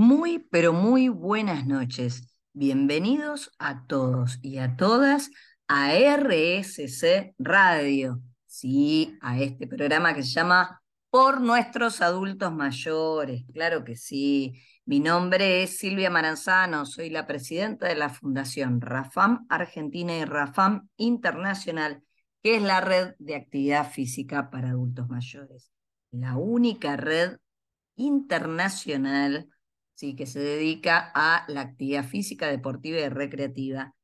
Muy, pero muy buenas noches. Bienvenidos a todos y a todas a RSC Radio. Sí, a este programa que se llama Por nuestros adultos mayores. Claro que sí. Mi nombre es Silvia Maranzano, soy la presidenta de la Fundación Rafam Argentina y Rafam Internacional, que es la red de actividad física para adultos mayores. La única red internacional ¿sí? que se dedica a la actividad física, deportiva y recreativa,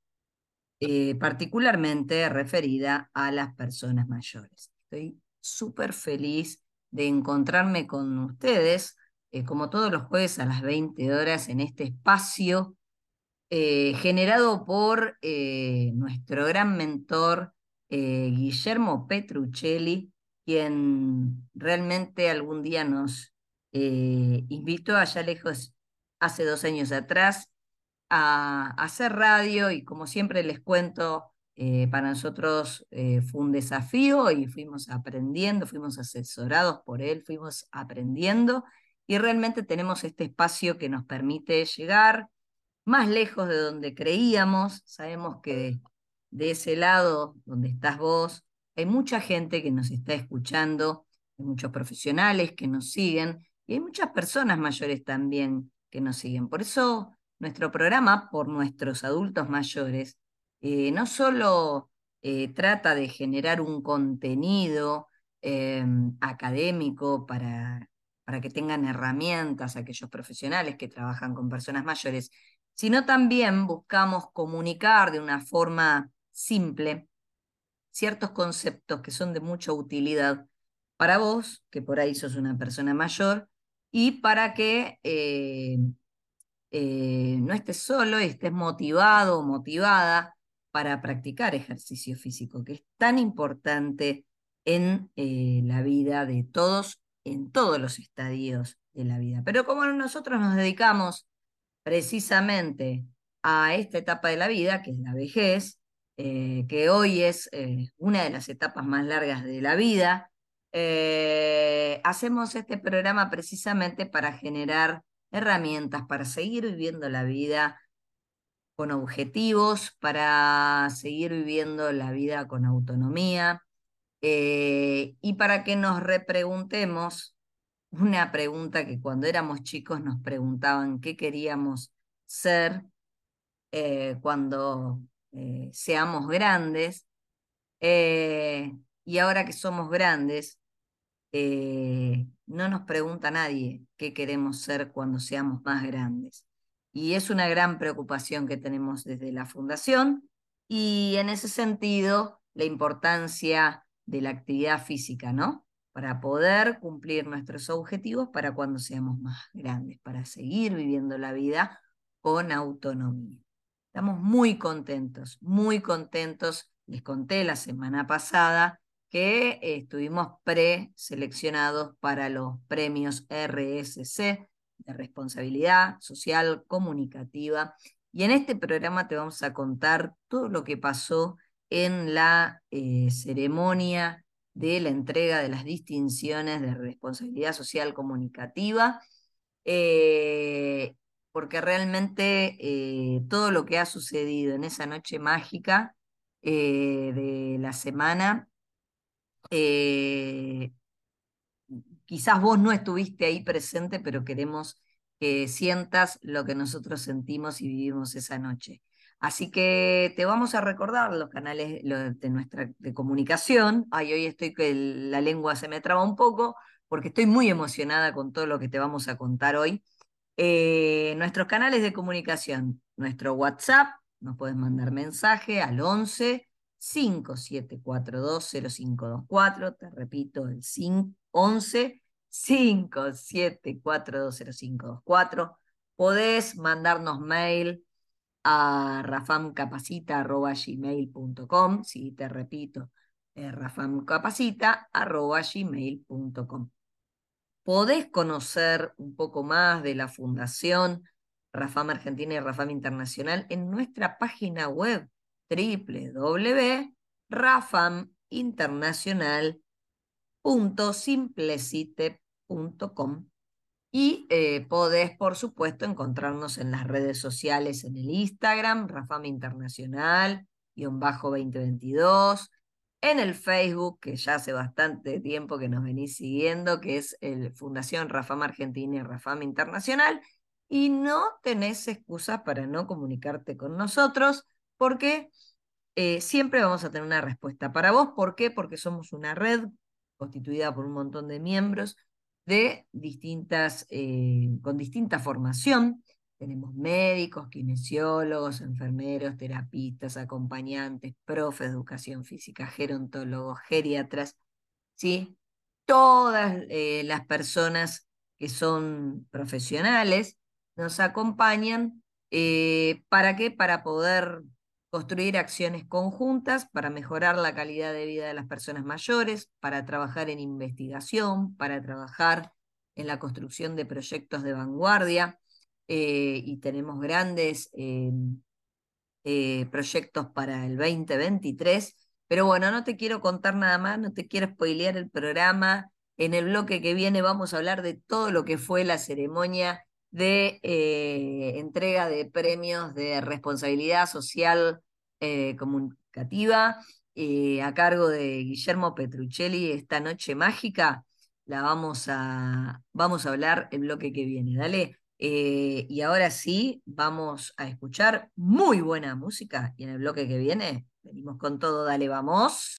eh, particularmente referida a las personas mayores. Estoy súper feliz de encontrarme con ustedes, eh, como todos los jueves a las 20 horas, en este espacio eh, generado por nuestro gran mentor Guillermo Petruccelli, quien realmente algún día nos invitó allá lejos hace dos años atrás a, hacer radio y como siempre les cuento, eh, para nosotros eh, fue un desafío y fuimos aprendiendo, fuimos asesorados por él, fuimos aprendiendo y realmente tenemos este espacio que nos permite llegar más lejos de donde creíamos. Sabemos que de ese lado donde estás vos hay mucha gente que nos está escuchando, hay muchos profesionales que nos siguen y hay muchas personas mayores también que nos siguen. Por eso nuestro programa, por nuestros adultos mayores, eh, no solo eh, trata de generar un contenido em, académico para, para que tengan herramientas aquellos profesionales que trabajan con personas mayores, sino también buscamos comunicar de una forma simple ciertos conceptos que son de mucha utilidad para vos, que por ahí sos una persona mayor, y para que eh, eh, no estés solo y estés motivado o motivada para practicar ejercicio físico, que es tan importante en eh, la vida de todos, en todos los estadios de la vida. Pero como nosotros nos dedicamos precisamente a esta etapa de la vida, que es la vejez, que hoy es una de las etapas más largas de la vida, eh, hacemos este programa precisamente para generar herramientas, para seguir viviendo la vida con objetivos, para seguir viviendo la vida con autonomía eh, y para que nos repreguntemos una pregunta que cuando éramos chicos nos preguntaban qué queríamos ser eh, cuando seamos grandes. y ahora que somos grandes, eh, no nos pregunta nadie qué queremos ser cuando seamos más grandes. Y es una gran preocupación que tenemos desde la Fundación y en ese sentido la importancia de la actividad física, ¿no? Para poder cumplir nuestros objetivos para cuando seamos más grandes, para seguir viviendo la vida con autonomía. Estamos muy contentos, muy contentos. Les conté la semana pasada que estuvimos preseleccionados para los premios RSC de responsabilidad social comunicativa. Y en este programa te vamos a contar todo lo que pasó en la eh, ceremonia de la entrega de las distinciones de responsabilidad social comunicativa, eh, porque realmente eh, todo lo que ha sucedido en esa noche mágica de la semana eh, quizás vos no estuviste ahí presente, pero queremos que sientas lo que nosotros sentimos y vivimos esa noche. Así que te vamos a recordar los canales de nuestra de comunicación. Ay, hoy estoy que la lengua se me traba un poco porque estoy muy emocionada con todo lo que te vamos a contar hoy. Eh, nuestros canales de comunicación, nuestro WhatsApp, nos puedes mandar mensaje al 11 57420524, te repito, el 11 57420524. Podés mandarnos mail a rafamcapacita.gmail.com, si te repito, eh, rafamcapacita.gmail.com. Podés conocer un poco más de la Fundación Rafam Argentina y Rafam Internacional en nuestra página web www.rafaminternacional.simplecite.com Y eh, podés, por supuesto, encontrarnos en las redes sociales, en el Instagram, Rafam Internacional, guion bajo 2022, en el Facebook, que ya hace bastante tiempo que nos venís siguiendo, que es el Fundación Rafam Argentina y Rafam Internacional, y no tenés excusas para no comunicarte con nosotros, porque eh, siempre vamos a tener una respuesta para vos. ¿Por qué? Porque somos una red constituida por un montón de miembros de distintas, eh, con distinta formación. Tenemos médicos, kinesiólogos, enfermeros, terapistas, acompañantes, profes de educación física, gerontólogos, geriatras, ¿sí? Todas eh, las personas que son profesionales nos acompañan. Eh, ¿Para qué? Para poder construir acciones conjuntas para mejorar la calidad de vida de las personas mayores, para trabajar en investigación, para trabajar en la construcción de proyectos de vanguardia, eh, y tenemos grandes eh, eh, proyectos para el 2023. Pero bueno, no te quiero contar nada más, no te quiero spoilear el programa. En el bloque que viene vamos a hablar de todo lo que fue la ceremonia de entrega de premios de responsabilidad social eh, comunicativa eh, a cargo de Guillermo Petruccelli, esta noche mágica. La vamos a, vamos a hablar el bloque que viene, dale. Eh, y ahora sí, vamos a escuchar muy buena música. Y en el bloque que viene, venimos con todo, dale, vamos.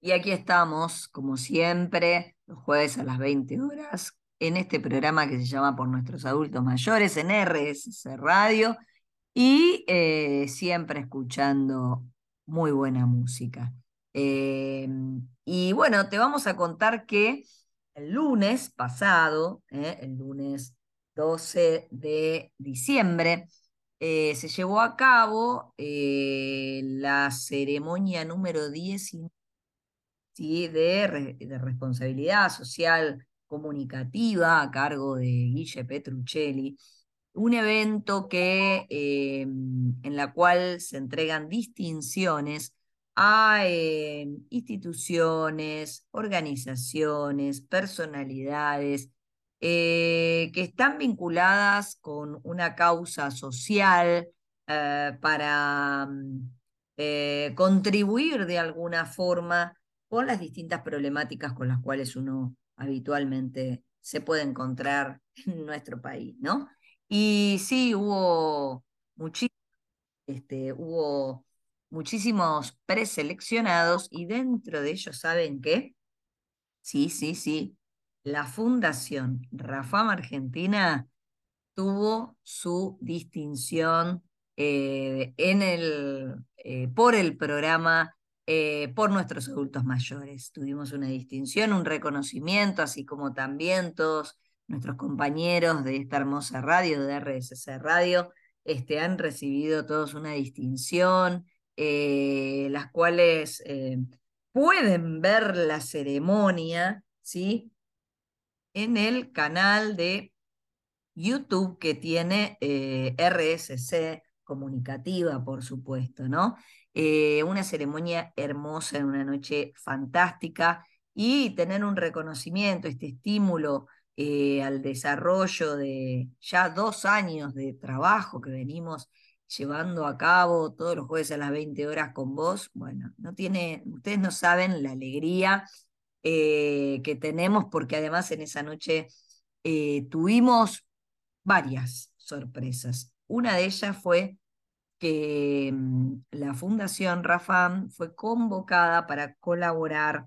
Y aquí estamos, como siempre, los jueves a las 20 horas, en este programa que se llama Por nuestros adultos mayores en RSC Radio y eh, siempre escuchando muy buena música. Eh, y bueno, te vamos a contar que el lunes pasado, eh, el lunes 12 de diciembre, se llevó a cabo la ceremonia número 10 de, de responsabilidad social comunicativa a cargo de Guille Petruccelli un evento que, eh, en la cual se entregan distinciones a eh, instituciones, organizaciones, personalidades eh, que están vinculadas con una causa social para mm, contribuir de alguna forma con las distintas problemáticas con las cuales uno habitualmente se puede encontrar en nuestro país, ¿no? Y sí, hubo, este, hubo muchísimos preseleccionados y dentro de ellos, ¿saben qué? Sí, sí, sí. La Fundación Rafam Argentina tuvo su distinción eh, en el, eh, por el programa eh, por nuestros adultos mayores. Tuvimos una distinción, un reconocimiento, así como también todos nuestros compañeros de esta hermosa radio, de RSC Radio, este, han recibido todos una distinción, eh, las cuales eh, pueden ver la ceremonia, ¿sí? En el canal de YouTube que tiene RSC comunicativa, por supuesto, ¿no? Una ceremonia hermosa en una noche fantástica y tener un reconocimiento, este estímulo eh, al desarrollo de ya dos años de trabajo que venimos llevando a cabo todos los jueves a las 20 horas con vos, bueno, no tiene, ustedes no saben la alegría eh, que tenemos porque además en esa noche eh, tuvimos varias sorpresas. Una de ellas fue que mm, la Fundación Rafam fue convocada para colaborar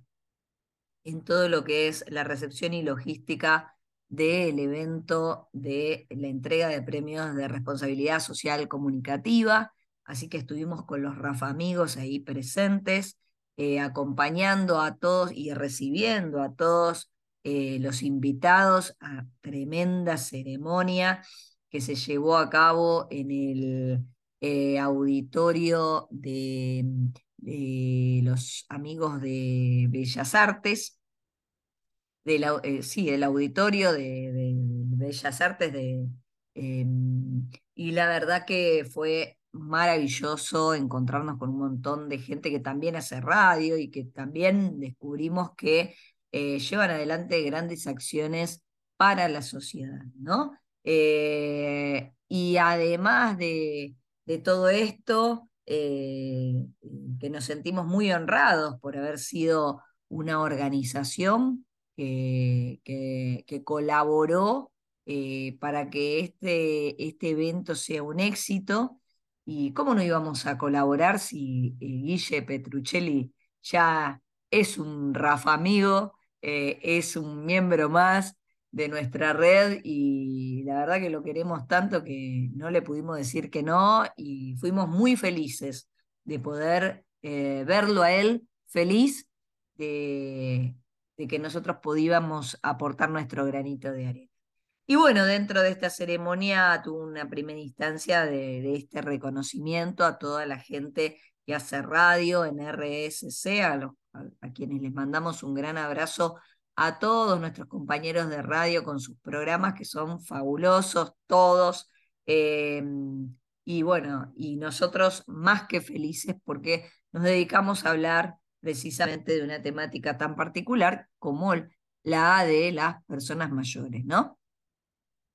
en todo lo que es la recepción y logística del evento de la entrega de premios de responsabilidad social comunicativa, así que estuvimos con los Rafa amigos ahí presentes, eh, acompañando a todos y recibiendo a todos eh, los invitados a tremenda ceremonia que se llevó a cabo en el eh, auditorio de, de los amigos de Bellas Artes, eh, sí, del auditorio de, Bellas Artes de, em, y la verdad que fue maravilloso encontrarnos con un montón de gente que también hace radio y que también descubrimos que eh, llevan adelante grandes acciones para la sociedad, ¿no? Y además de, todo esto, eh, que nos sentimos muy honrados por haber sido una organización que, que, colaboró para que este, este evento sea un éxito. ¿Y cómo no íbamos a colaborar si Guille Petruccelli ya es un Rafa amigo, eh, es un miembro más de nuestra red y la verdad que lo queremos tanto que no le pudimos decir que no y fuimos muy felices de poder eh, verlo a él feliz de, de que nosotros podíamos aportar nuestro granito de arena. Y bueno, dentro de esta ceremonia tuvo una primera instancia de, este reconocimiento a toda la gente que hace radio en RSC, a, los, a, quienes les mandamos un gran abrazo a todos nuestros compañeros de radio con sus programas que son fabulosos, todos. Em, y bueno, y nosotros más que felices porque nos dedicamos a hablar precisamente de una temática tan particular como la de las personas mayores, ¿no?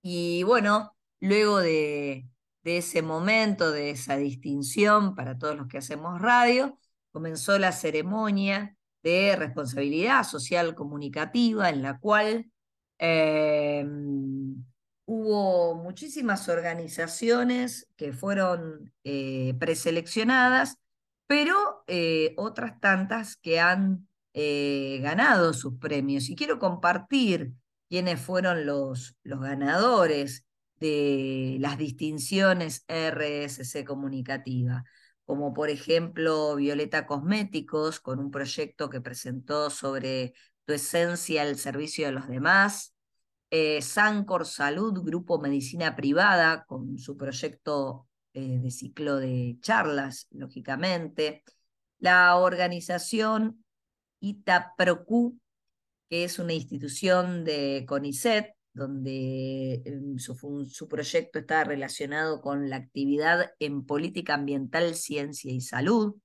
Y bueno, luego de ese momento, de esa distinción para todos los que hacemos radio, comenzó la ceremonia de responsabilidad social comunicativa en la cual em, hubo muchísimas organizaciones que fueron eh, preseleccionadas, pero eh, otras tantas que han eh, ganado sus premios. Y quiero compartir quiénes fueron los, los ganadores de las distinciones RSC comunicativa, como por ejemplo Violeta Cosméticos, con un proyecto que presentó sobre tu esencia al servicio de los demás, eh, Sancor Salud, Grupo Medicina Privada, con su proyecto eh, de ciclo de charlas, lógicamente, la organización ITAPROCU, que es una institución de CONICET, donde em, su, proyecto está relacionado con la actividad en política ambiental, ciencia y salud.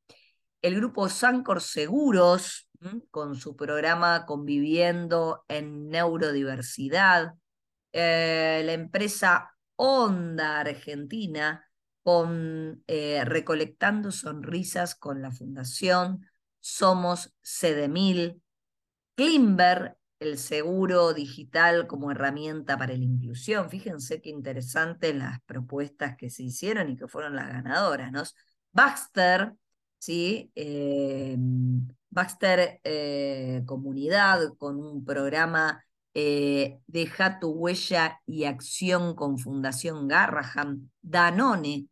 El grupo Sancor Seguros, con su programa Conviviendo en Neurodiversidad. Eh, la empresa Onda Argentina, con eh, Recolectando Sonrisas con la Fundación Somos Cedemil. Klimber, el seguro digital como herramienta para la inclusión. Fíjense qué interesantes las propuestas que se hicieron y que fueron las ganadoras, ¿no? Baxter, ¿sí? Eh, Baxter eh, Comunidad con un programa eh, Deja tu huella y acción con Fundación Garraham, Danone,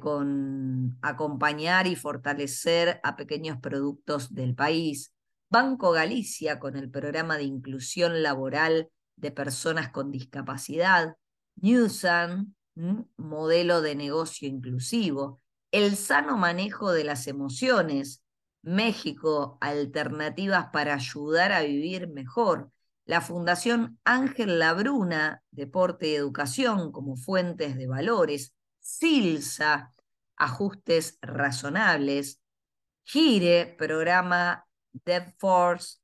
con acompañar y fortalecer a pequeños productos del país, Banco Galicia con el programa de inclusión laboral de personas con discapacidad, Newsan, modelo de negocio inclusivo, el sano manejo de las emociones, México, alternativas para ayudar a vivir mejor, la Fundación Ángel Labruna, Deporte y Educación como fuentes de valores, SILSA, ajustes razonables, Gire, programa DevForce,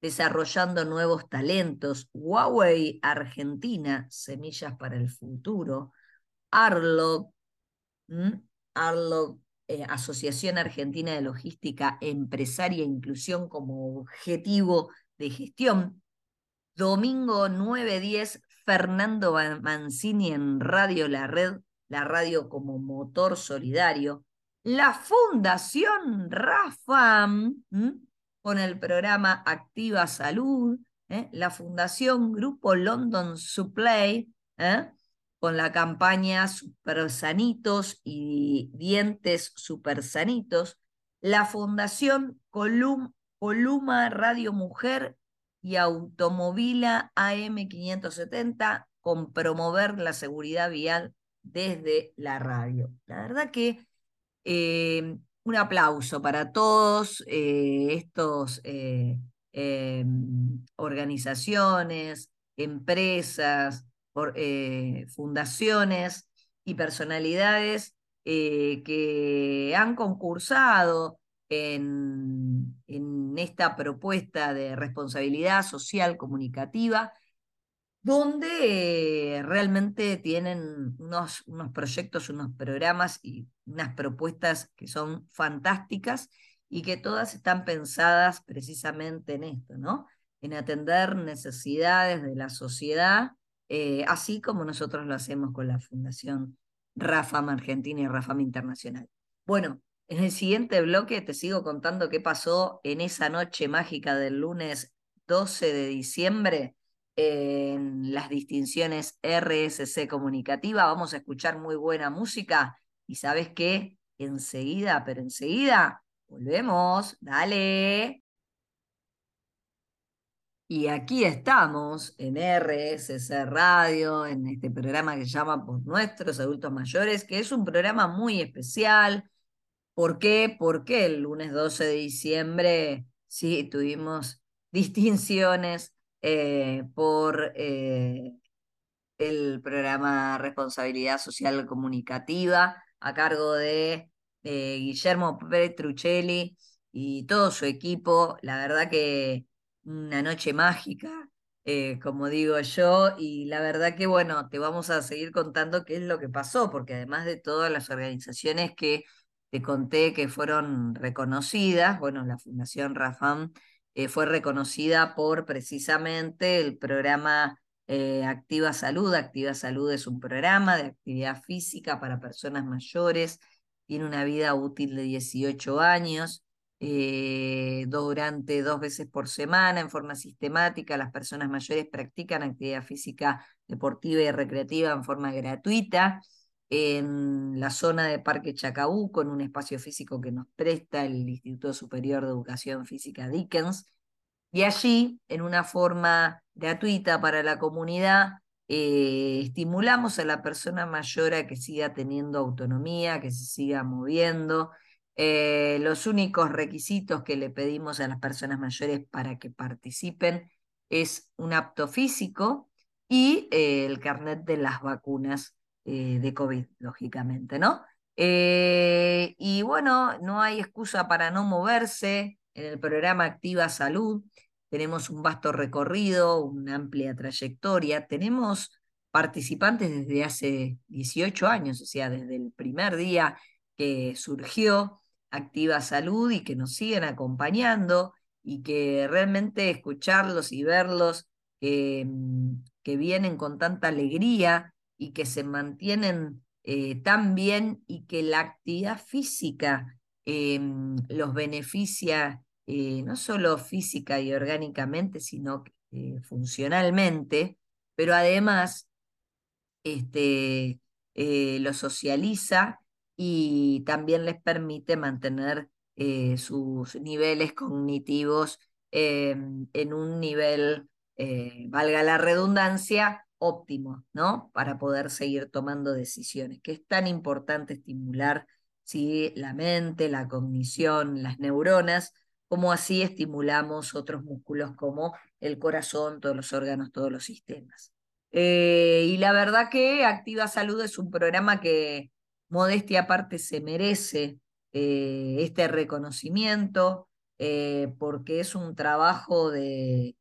desarrollando nuevos talentos, Huawei Argentina, semillas para el futuro, Arlog, Arlog, eh, Asociación Argentina de Logística Empresaria e Inclusión como objetivo de gestión, domingo 9.10, Fernando Mancini en Radio La Red, la radio como motor solidario, la Fundación RAFAM, con el programa Activa Salud, ¿eh? la Fundación Grupo London Supply, ¿eh? con la campaña Super Sanitos y Dientes Super Sanitos, la Fundación Columa Radio Mujer y Automóvila AM570 con promover la seguridad vial desde la radio. La verdad que eh, un aplauso para todos eh, estos eh, organizaciones, empresas, fundaciones y personalidades que han concursado en esta propuesta de responsabilidad social comunicativa donde realmente tienen unos, unos proyectos, unos programas y unas propuestas que son fantásticas y que todas están pensadas precisamente en esto, ¿no? En atender necesidades de la sociedad, eh, así como nosotros lo hacemos con la Fundación Rafam Argentina y Rafam Internacional. Bueno, en el siguiente bloque te sigo contando qué pasó en esa noche mágica del lunes 12 de diciembre en las distinciones RSC comunicativa. Vamos a escuchar muy buena música y sabes qué, enseguida, pero enseguida, volvemos, dale. Y aquí estamos en RSC Radio, en este programa que se llama Por Nuestros Adultos Mayores, que es un programa muy especial. ¿Por qué? Porque el lunes 12 de diciembre, sí, tuvimos distinciones eh, por eh, el programa Responsabilidad Social Comunicativa a cargo de eh, Guillermo Petruccelli y todo su equipo. La verdad que una noche mágica, como digo yo, y la verdad que bueno, te vamos a seguir contando qué es lo que pasó, porque además de todas las organizaciones que te conté que fueron reconocidas, bueno, la Fundación Rafam eh, fue reconocida por precisamente el programa eh, Activa Salud. Activa Salud es un programa de actividad física para personas mayores, tiene una vida útil de 18 años. Eh, durante dos veces por semana, en forma sistemática, las personas mayores practican actividad física deportiva y recreativa en forma gratuita en la zona de Parque Chacabuco, en un espacio físico que nos presta el Instituto Superior de Educación Física Dickens. Y allí, en una forma gratuita para la comunidad, eh, estimulamos a la persona mayor a que siga teniendo autonomía, que se siga moviendo. Eh, los únicos requisitos que le pedimos a las personas mayores para que participen es un apto físico y eh, el carnet de las vacunas eh, de COVID, lógicamente, ¿no? Eh, y bueno, no hay excusa para no moverse. En el programa Activa Salud tenemos un vasto recorrido, una amplia trayectoria. Tenemos participantes desde hace 18 años, o sea, desde el primer día que surgió Activa Salud y que nos siguen acompañando y que realmente escucharlos y verlos que vienen con tanta alegría y que se mantienen eh, tan bien y que la actividad física em, los beneficia eh, no solo física y orgánicamente, sino eh, funcionalmente, pero además este, lo socializa y también les permite mantener sus niveles cognitivos em, en un nivel, valga la redundancia, óptimo, ¿no? Para poder seguir tomando decisiones, que es tan importante estimular ¿sí? la mente, la cognición, las neuronas, como así estimulamos otros músculos como el corazón, todos los órganos, todos los sistemas. Eh, y la verdad que Activa Salud es un programa que, modestia aparte, se merece eh, este reconocimiento, eh, porque es un trabajo de...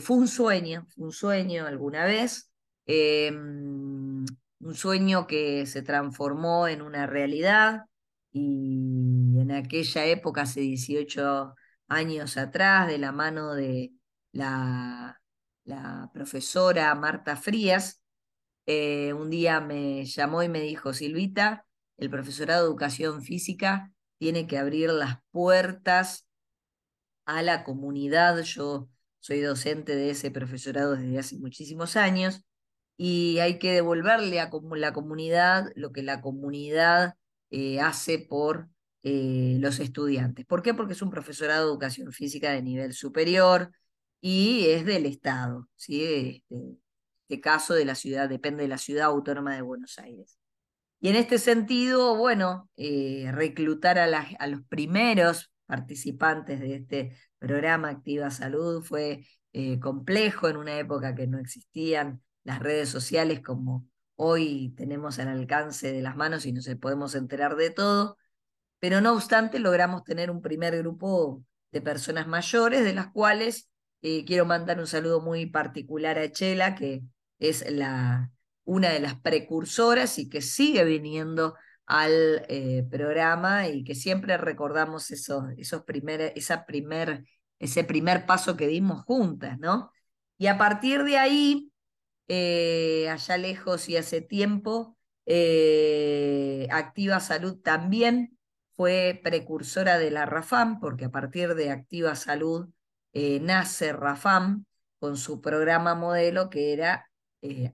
fue un sueño, fue un sueño alguna vez, Em, un sueño que se transformó en una realidad y en aquella época, hace 18 años atrás, de la mano de la, profesora Marta Frías, eh, un día me llamó y me dijo, Silvita, el profesorado de educación física tiene que abrir las puertas a la comunidad. Yo soy docente de ese profesorado desde hace muchísimos años y hay que devolverle a la comunidad lo que la comunidad eh, hace por eh, los estudiantes. ¿Por qué? Porque es un profesorado de educación física de nivel superior y es del Estado, ¿sí? Este, este caso de la ciudad, depende de la ciudad autónoma de Buenos Aires. Y en este sentido, bueno, eh, reclutar a, a los primeros participantes de este programa Activa Salud fue complejo en una época que no existían las redes sociales como hoy tenemos al alcance de las manos y no se podemos enterar de todo, pero no obstante logramos tener un primer grupo de personas mayores, de las cuales eh, quiero mandar un saludo muy particular a Chela, que es la, una de las precursoras y que sigue viniendo al eh, programa y que siempre recordamos esos, esos primer, ese primer paso que dimos juntas, ¿no? Y a partir de ahí, eh, allá lejos y hace tiempo, eh, Activa Salud también fue precursora de la RAFAM, porque a partir de Activa Salud nace RAFAM con su programa modelo que era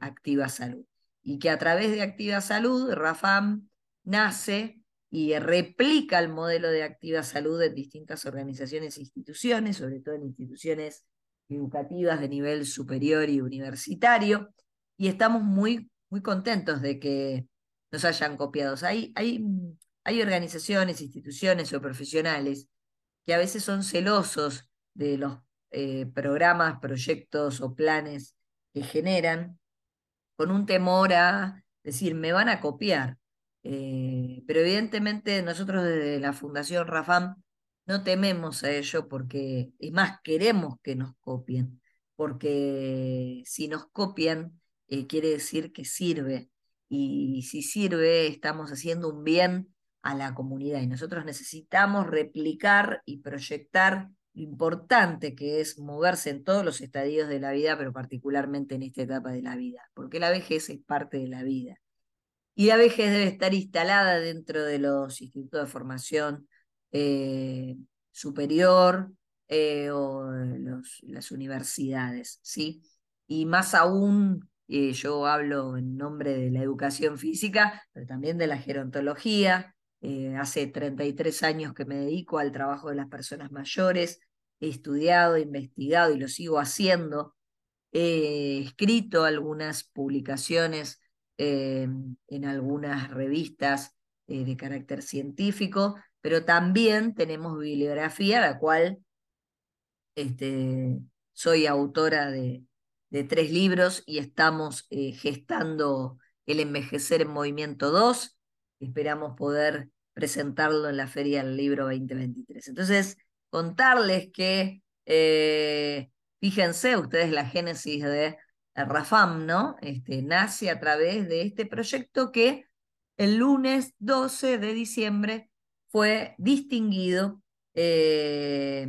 Activa Salud. Y que a través de Activa Salud, RAFAM nace y replica el modelo de activa salud en distintas organizaciones e instituciones, sobre todo en instituciones educativas de nivel superior y universitario, y estamos muy, muy contentos de que nos hayan copiado. Hay, hay, hay organizaciones, instituciones o profesionales que a veces son celosos de los eh, programas, proyectos o planes que generan, con un temor a decir, me van a copiar. Eh, pero evidentemente nosotros desde la Fundación Rafam no tememos a ello porque, es más, queremos que nos copien, porque si nos copian eh, quiere decir que sirve y si sirve estamos haciendo un bien a la comunidad y nosotros necesitamos replicar y proyectar lo importante que es moverse en todos los estadios de la vida, pero particularmente en esta etapa de la vida, porque la vejez es parte de la vida. Y la vejez debe estar instalada dentro de los institutos de formación eh, superior eh, o las universidades, ¿sí? Y más aún, eh, yo hablo en nombre de la educación física, pero también de la gerontología. hace 33 años que me dedico al trabajo de las personas mayores, he estudiado, investigado y lo sigo haciendo. He escrito algunas publicaciones en algunas revistas de carácter científico, pero también tenemos bibliografía, la cual este, soy autora de, tres libros y estamos eh, gestando El Envejecer en Movimiento 2. Esperamos poder presentarlo en la Feria del Libro 2023. Entonces, contarles que, fíjense ustedes la génesis de Rafam, ¿no? Este, nace a través de este proyecto que el lunes 12 de diciembre fue distinguido eh,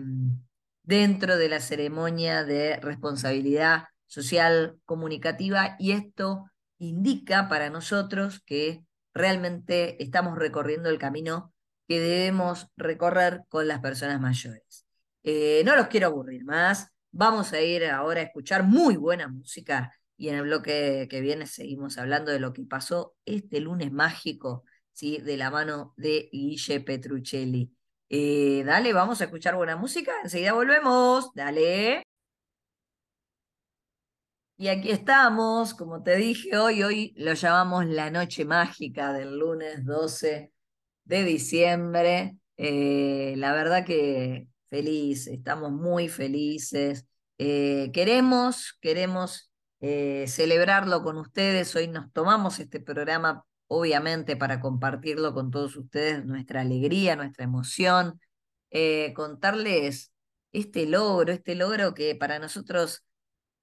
dentro de la ceremonia de responsabilidad social comunicativa y esto indica para nosotros que realmente estamos recorriendo el camino que debemos recorrer con las personas mayores. Eh, no los quiero aburrir más, Vamos a ir ahora a escuchar muy buena música y en el bloque que viene seguimos hablando de lo que pasó este lunes mágico, ¿sí? de la mano de Guille Petruccelli. Eh, dale, vamos a escuchar buena música, enseguida volvemos, dale. Y aquí estamos, como te dije hoy, hoy lo llamamos la noche mágica del lunes 12 de diciembre. Eh, la verdad que feliz, estamos muy felices. Eh, queremos, queremos celebrarlo con ustedes. Hoy nos tomamos este programa, obviamente, para compartirlo con todos ustedes, nuestra alegría, nuestra emoción, eh, contarles este logro, este logro que para nosotros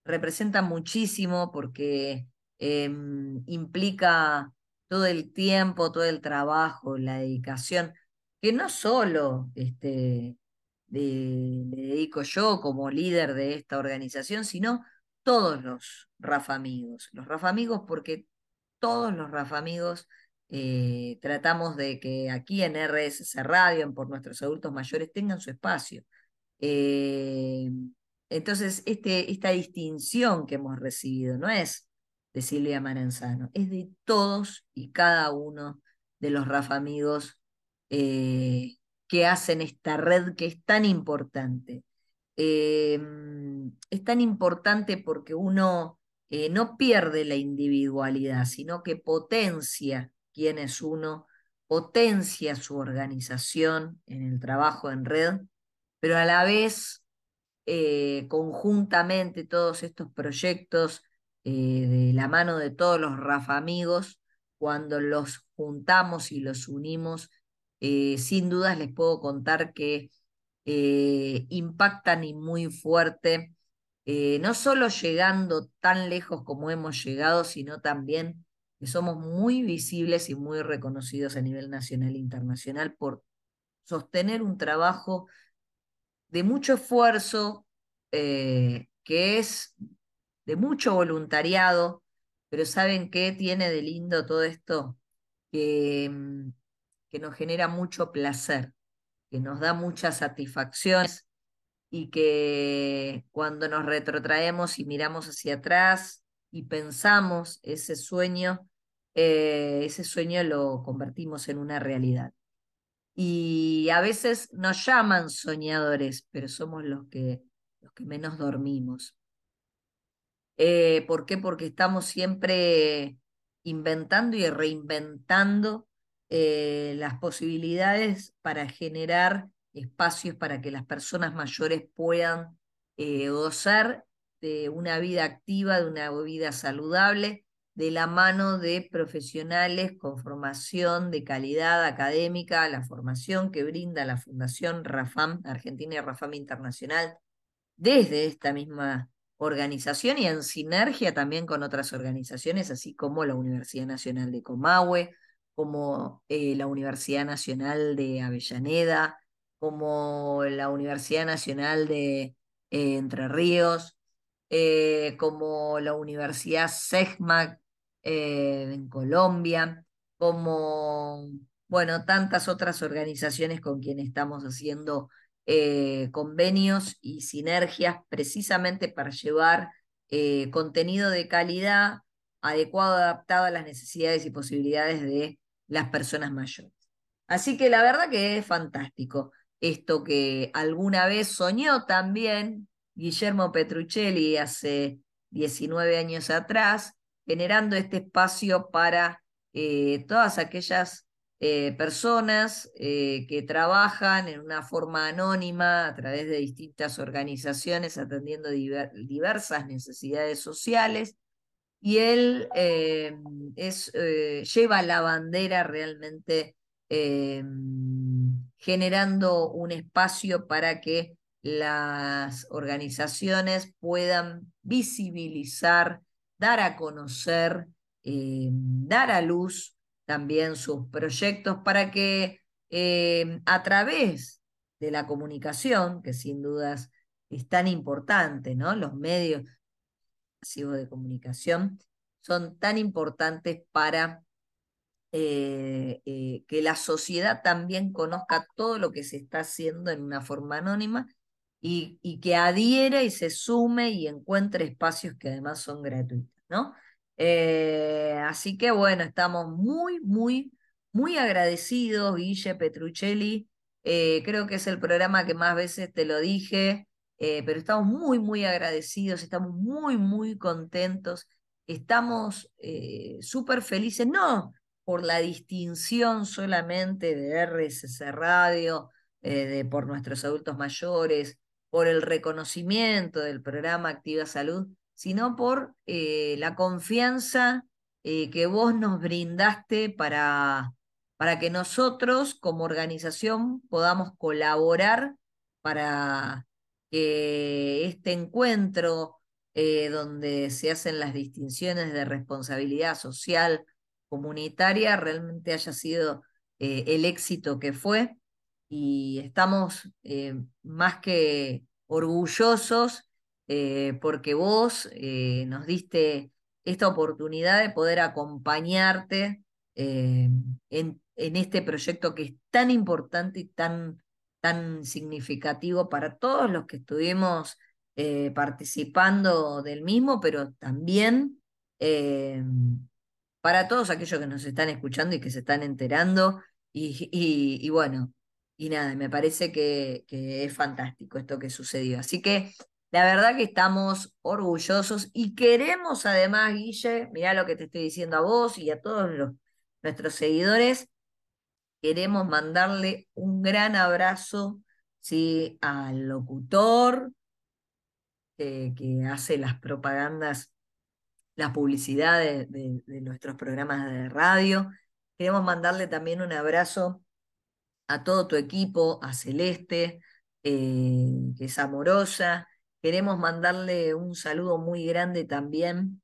representa muchísimo porque em, implica todo el tiempo, todo el trabajo, la dedicación, que no solo este, le dedico yo como líder de esta organización, sino todos los Rafa Amigos. Los Rafa Amigos porque todos los Rafa Amigos eh, tratamos de que aquí en RSS Radio, en por nuestros adultos mayores, tengan su espacio. Eh, entonces, este, esta distinción que hemos recibido no es de Silvia Maranzano, es de todos y cada uno de los Rafa Amigos eh, que hacen esta red que es tan importante. Es tan importante porque uno eh, no pierde la individualidad, sino que potencia quién es uno, potencia su organización en el trabajo en red, pero a la vez, eh, conjuntamente, todos estos proyectos eh, de la mano de todos los Rafa amigos, cuando los juntamos y los unimos, sin dudas les puedo contar que impactan y muy fuerte, eh, no solo llegando tan lejos como hemos llegado, sino también que somos muy visibles y muy reconocidos a nivel nacional e internacional por sostener un trabajo de mucho esfuerzo, que es de mucho voluntariado, pero ¿saben qué tiene de lindo todo esto? Que, mm, que nos genera mucho placer, que nos da muchas satisfacciones y que cuando nos retrotraemos y miramos hacia atrás y pensamos ese sueño, eh, ese sueño lo convertimos en una realidad. Y a veces nos llaman soñadores, pero somos los que, los que menos dormimos. Eh, ¿Por qué? Porque estamos siempre inventando y reinventando eh, las posibilidades para generar espacios para que las personas mayores puedan eh, gozar de una vida activa, de una vida saludable, de la mano de profesionales con formación de calidad académica, la formación que brinda la Fundación RAFAM, Argentina y RAFAM Internacional, desde esta misma organización y en sinergia también con otras organizaciones, así como la Universidad Nacional de Comahue, como eh, la Universidad Nacional de Avellaneda, como la Universidad Nacional de eh, Entre Ríos, eh, como la Universidad SEGMAC en Colombia, como, bueno, tantas otras organizaciones con quienes estamos haciendo eh, convenios y sinergias precisamente para llevar eh, contenido de calidad adecuado, adaptado a las necesidades y posibilidades de las personas mayores. Así que la verdad que es fantástico esto que alguna vez soñó también Guillermo Petruccelli hace 19 años atrás, generando este espacio para eh, todas aquellas eh, personas eh, que trabajan en una forma anónima a través de distintas organizaciones atendiendo diversas necesidades sociales. Y él lleva la bandera realmente generando un espacio para que las organizaciones puedan visibilizar, dar a conocer, dar a luz también sus proyectos para que eh, a través de la comunicación, que sin dudas es tan importante, ¿no? Los medios masivos de comunicación son tan importantes para eh, eh, que la sociedad también conozca todo lo que se está haciendo en una forma anónima y, y que adhiere y se sume y encuentre espacios que además son gratuitos, ¿no? Eh, así que bueno, estamos muy, muy, muy agradecidos, Guille Petruccelli. Creo que es el programa que más veces te lo dije, pero estamos muy, muy agradecidos, estamos muy, muy contentos, estamos súper felices, no por la distinción solamente de RSC Radio, de, por nuestros adultos mayores, por el reconocimiento del programa Activa Salud, sino por eh, la confianza eh, que vos nos brindaste para, para que nosotros como organización podamos colaborar para que este encuentro eh, donde se hacen las distinciones de responsabilidad social comunitaria realmente haya sido el éxito que fue. Y estamos más que orgullosos eh, porque vos eh, nos diste esta oportunidad de poder acompañarte eh, en, en, este proyecto que es tan importante y tan, tan significativo para todos los que estuvimos participando del mismo, pero también para todos aquellos que nos están escuchando y que se están enterando. Y, bueno, y nada, me parece que, es fantástico esto que sucedió. Así que la verdad que estamos orgullosos y queremos además, Guille, mirá lo que te estoy diciendo a vos y a todos los, nuestros seguidores, queremos mandarle un gran abrazo ¿sí? al locutor que hace las propagandas, la publicidad de, nuestros programas de radio. Queremos mandarle también un abrazo a todo tu equipo, a Celeste, eh, que es amorosa. Queremos mandarle un saludo muy grande también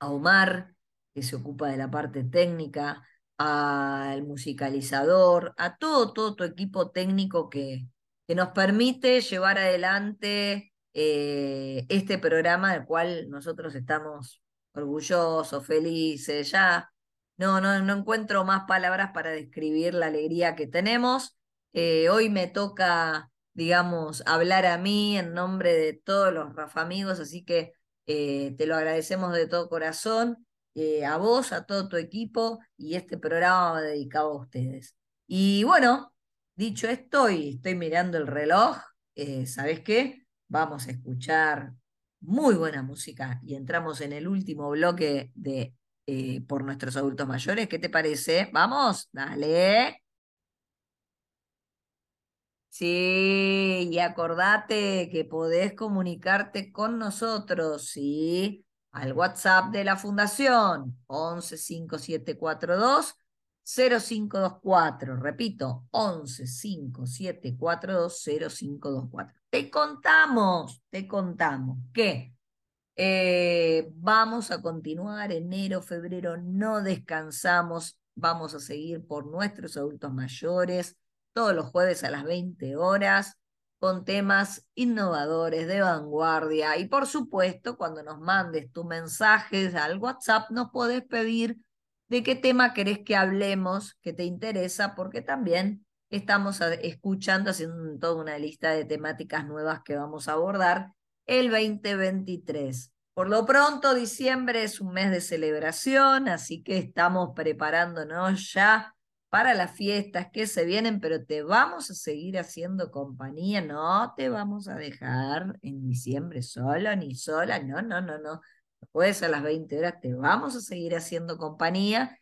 a Omar, que se ocupa de la parte técnica, al musicalizador, a todo, todo tu equipo técnico que, que nos permite llevar adelante eh, este programa del cual nosotros estamos orgullosos, felices, ya no, no, no encuentro más palabras para describir la alegría que tenemos. Eh, hoy me toca, digamos, hablar a mí en nombre de todos los Rafa amigos, así que eh, te lo agradecemos de todo corazón, a vos, a todo tu equipo y este programa dedicado a ustedes. Y bueno, dicho esto, y estoy mirando el reloj, ¿sabes qué? Vamos a escuchar muy buena música y entramos en el último bloque de por nuestros adultos mayores. ¿Qué te parece? Vamos, dale. Sí, y acordate que podés comunicarte con nosotros, ¿sí? Al WhatsApp de la Fundación, 115742 0524. Repito, 115742 0524. Te contamos, te contamos que eh, vamos a continuar enero, febrero, no descansamos, vamos a seguir por nuestros adultos mayores todos los jueves a las 20 horas con temas innovadores, de vanguardia. Y por supuesto, cuando nos mandes tu mensaje al WhatsApp, nos podés pedir de qué tema querés que hablemos, que te interesa, porque también estamos escuchando, haciendo toda una lista de temáticas nuevas que vamos a abordar el 2023. Por lo pronto, diciembre es un mes de celebración, así que estamos preparándonos ya para las fiestas que se vienen, pero te vamos a seguir haciendo compañía, no te vamos a dejar en diciembre solo ni sola, no, no, no, no. Después a las 20 horas te vamos a seguir haciendo compañía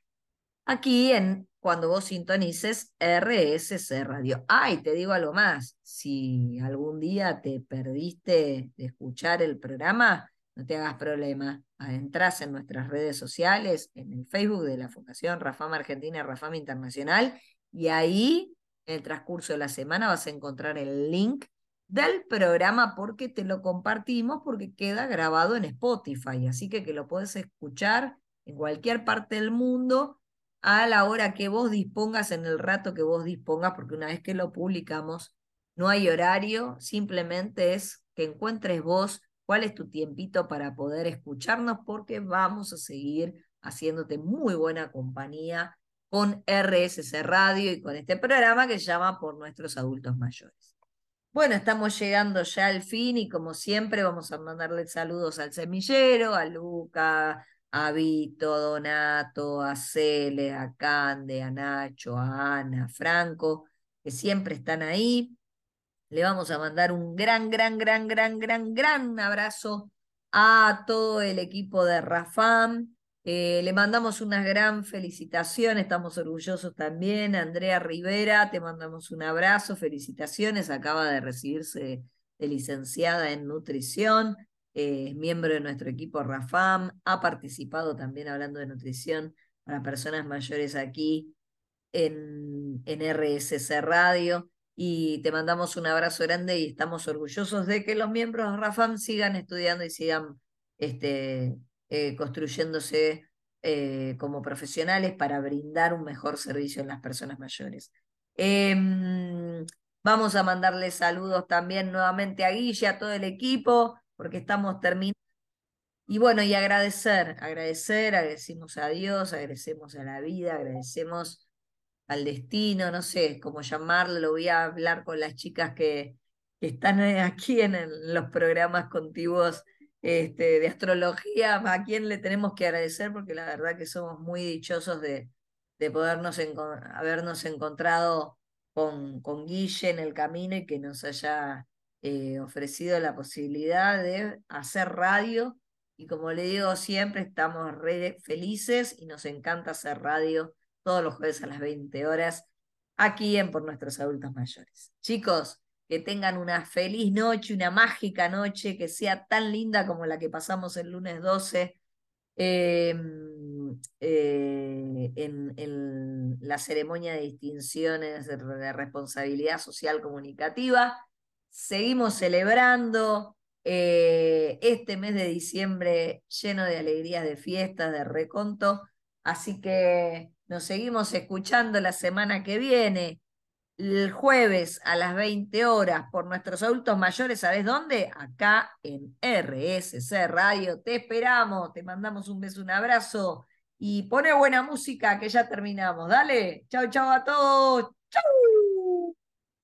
aquí en cuando vos sintonices RSC Radio. Ay, te digo algo más, si algún día te perdiste de escuchar el programa, no te hagas problema. Adentras en nuestras redes sociales, en el Facebook de la Fundación Rafama Argentina y Rafama Internacional, y ahí, en el transcurso de la semana, vas a encontrar el link del programa porque te lo compartimos, porque queda grabado en Spotify, así que que lo puedes escuchar en cualquier parte del mundo a la hora que vos dispongas, en el rato que vos dispongas, porque una vez que lo publicamos, no hay horario, simplemente es que encuentres vos cuál es tu tiempito para poder escucharnos, porque vamos a seguir haciéndote muy buena compañía con RSC Radio y con este programa que llama Por nuestros adultos mayores. Bueno, estamos llegando ya al fin y como siempre vamos a mandarle saludos al semillero, a Luca, a Vito, Donato, a Cele, a Cande, a Nacho, a Ana, a Franco, que siempre están ahí. Le vamos a mandar un gran, gran, gran, gran, gran, gran abrazo a todo el equipo de Rafam. Eh, le mandamos una gran felicitación, estamos orgullosos también. Andrea Rivera, te mandamos un abrazo, felicitaciones, acaba de recibirse de licenciada en nutrición es miembro de nuestro equipo RAFAM, ha participado también hablando de nutrición para personas mayores aquí en, en RSC Radio y te mandamos un abrazo grande y estamos orgullosos de que los miembros de RAFAM sigan estudiando y sigan este, eh, construyéndose eh, como profesionales para brindar un mejor servicio en las personas mayores. Em, vamos a mandarle saludos también nuevamente a Guille, a todo el equipo, porque estamos terminando. Y bueno, y agradecer, agradecer, agradecemos a Dios, agradecemos a la vida, agradecemos al destino, no sé cómo llamarlo, lo voy a hablar con las chicas que, están aquí en, los programas contiguos este, de astrología, a quién le tenemos que agradecer, porque la verdad que somos muy dichosos de, de podernos habernos encontrado con, con Guille en el camino y que nos haya eh, ofrecido la posibilidad de hacer radio y como le digo siempre, estamos re felices y nos encanta hacer radio todos los jueves a las 20 horas aquí en Por Nuestros Adultos Mayores. Chicos, que tengan una feliz noche, una mágica noche, que sea tan linda como la que pasamos el lunes 12 em, eh, en, la ceremonia de distinciones de, responsabilidad social comunicativa. Seguimos celebrando eh, este mes de diciembre lleno de alegrías, de fiestas, de reconto. Así que nos seguimos escuchando la semana que viene el jueves a las 20 horas por nuestros adultos mayores, ¿sabes dónde? Acá en RSC Radio. Te esperamos, te mandamos un beso, un abrazo y pone buena música que ya terminamos. Dale, chao, chao a todos. Chau.